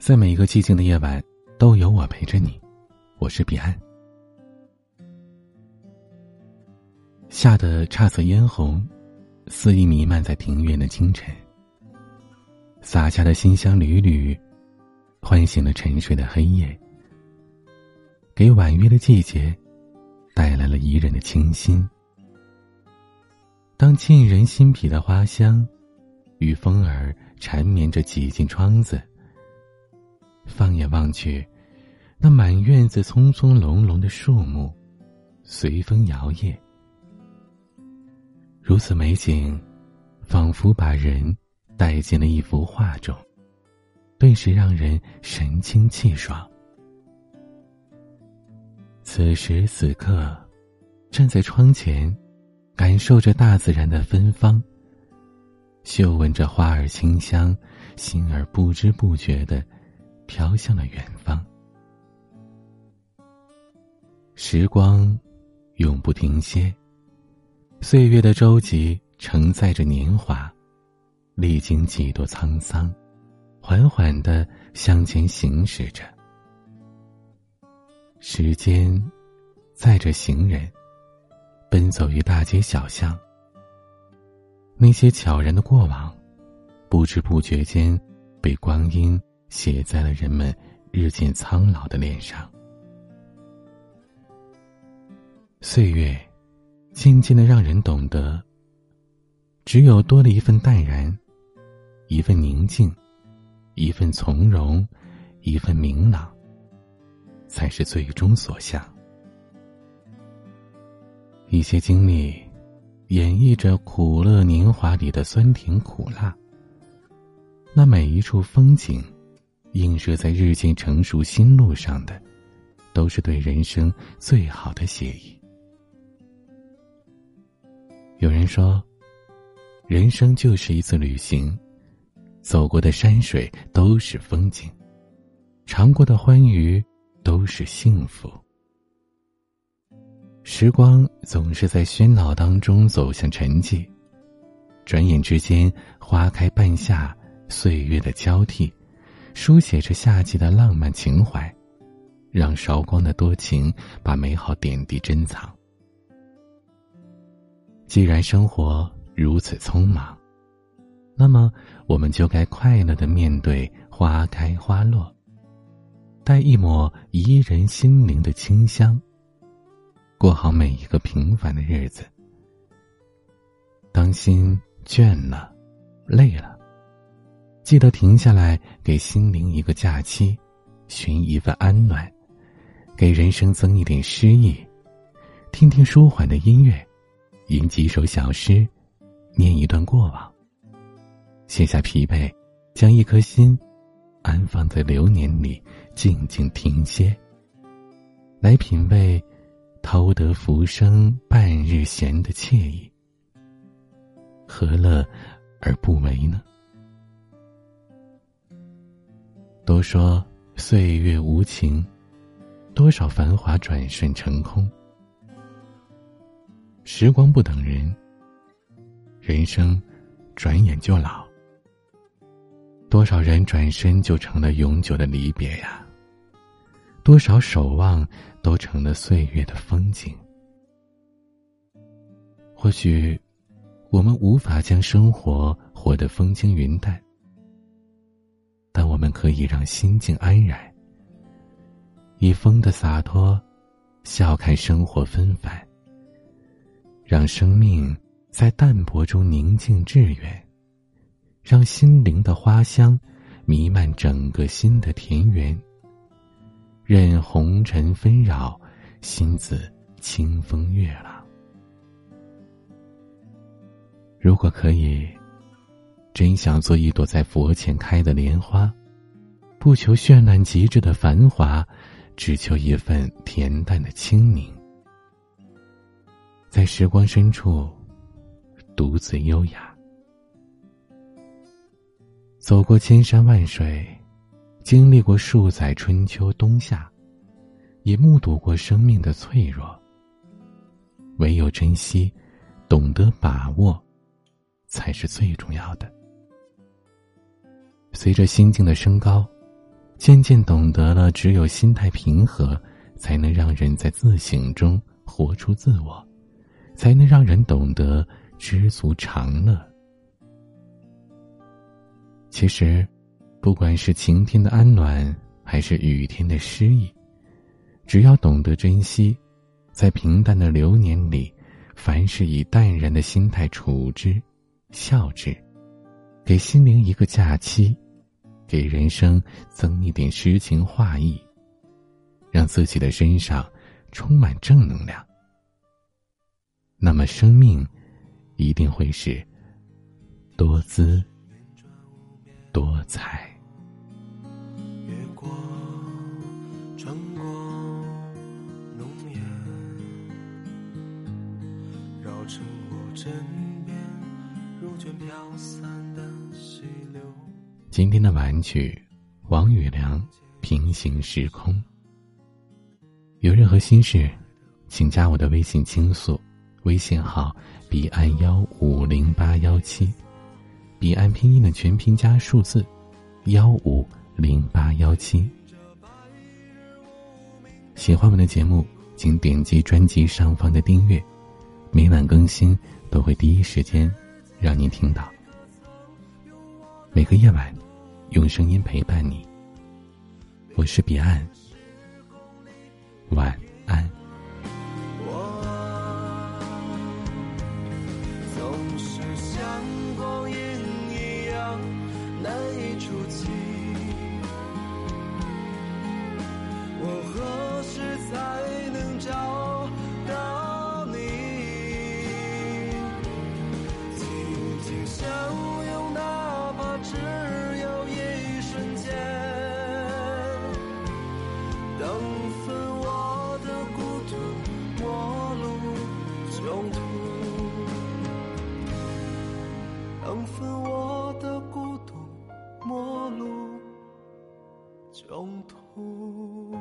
在每一个寂静的夜晚，都有我陪着你。我是彼岸。夏的姹色嫣红，肆意弥漫在庭院的清晨。洒下的馨香缕缕，唤醒了沉睡的黑夜，给婉约的季节带来了宜人的清新。当沁人心脾的花香与风儿缠绵着挤进窗子。放眼望去，那满院子葱葱茏茏的树木，随风摇曳。如此美景，仿佛把人带进了一幅画中，顿时让人神清气爽。此时此刻，站在窗前，感受着大自然的芬芳，嗅闻着花儿清香，心儿不知不觉的。飘向了远方，时光永不停歇，岁月的舟楫承载着年华，历经几多沧桑，缓缓的向前行驶着。时间载着行人，奔走于大街小巷，那些悄然的过往，不知不觉间被光阴。写在了人们日渐苍老的脸上。岁月，渐渐的让人懂得，只有多了一份淡然，一份宁静，一份从容，一份明朗，才是最终所向。一些经历，演绎着苦乐年华里的酸甜苦辣。那每一处风景。映射在日渐成熟心路上的，都是对人生最好的写意。有人说，人生就是一次旅行，走过的山水都是风景，尝过的欢愉都是幸福。时光总是在喧闹当中走向沉寂，转眼之间，花开半夏，岁月的交替。书写着夏季的浪漫情怀，让韶光的多情把美好点滴珍藏。既然生活如此匆忙，那么我们就该快乐的面对花开花落，带一抹怡人心灵的清香，过好每一个平凡的日子。当心倦了，累了。记得停下来，给心灵一个假期，寻一份安暖，给人生增一点诗意，听听舒缓的音乐，吟几首小诗，念一段过往。卸下疲惫，将一颗心安放在流年里，静静停歇，来品味偷得浮生半日闲的惬意，何乐而不为呢？都说岁月无情，多少繁华转瞬成空。时光不等人，人生转眼就老。多少人转身就成了永久的离别呀？多少守望都成了岁月的风景。或许，我们无法将生活活得风轻云淡。但我们可以让心境安然，以风的洒脱，笑看生活纷繁。让生命在淡泊中宁静致远，让心灵的花香弥漫整个心的田园。任红尘纷扰，心自清风悦朗。如果可以。真想做一朵在佛前开的莲花，不求绚烂极致的繁华，只求一份恬淡的清明。在时光深处，独自优雅。走过千山万水，经历过数载春秋冬夏，也目睹过生命的脆弱。唯有珍惜，懂得把握，才是最重要的。随着心境的升高，渐渐懂得了，只有心态平和，才能让人在自省中活出自我，才能让人懂得知足常乐。其实，不管是晴天的安暖，还是雨天的诗意，只要懂得珍惜，在平淡的流年里，凡事以淡然的心态处之，笑之，给心灵一个假期，给人生增一点诗情画意，让自己的身上充满正能量，那么生命一定会是多姿。多彩。月光穿过浓烟，绕成我枕边如卷飘散的。今天的玩具，王宇良，平行时空。有任何心事，请加我的微信倾诉，微信号彼岸幺五零八幺七。彼岸拼音的全拼加数字，幺五零八幺七。喜欢我们的节目，请点击专辑上方的订阅，每晚更新都会第一时间让您听到。每个夜晚，用声音陪伴你。我是彼岸，晚。养分我的孤独，陌路穷途。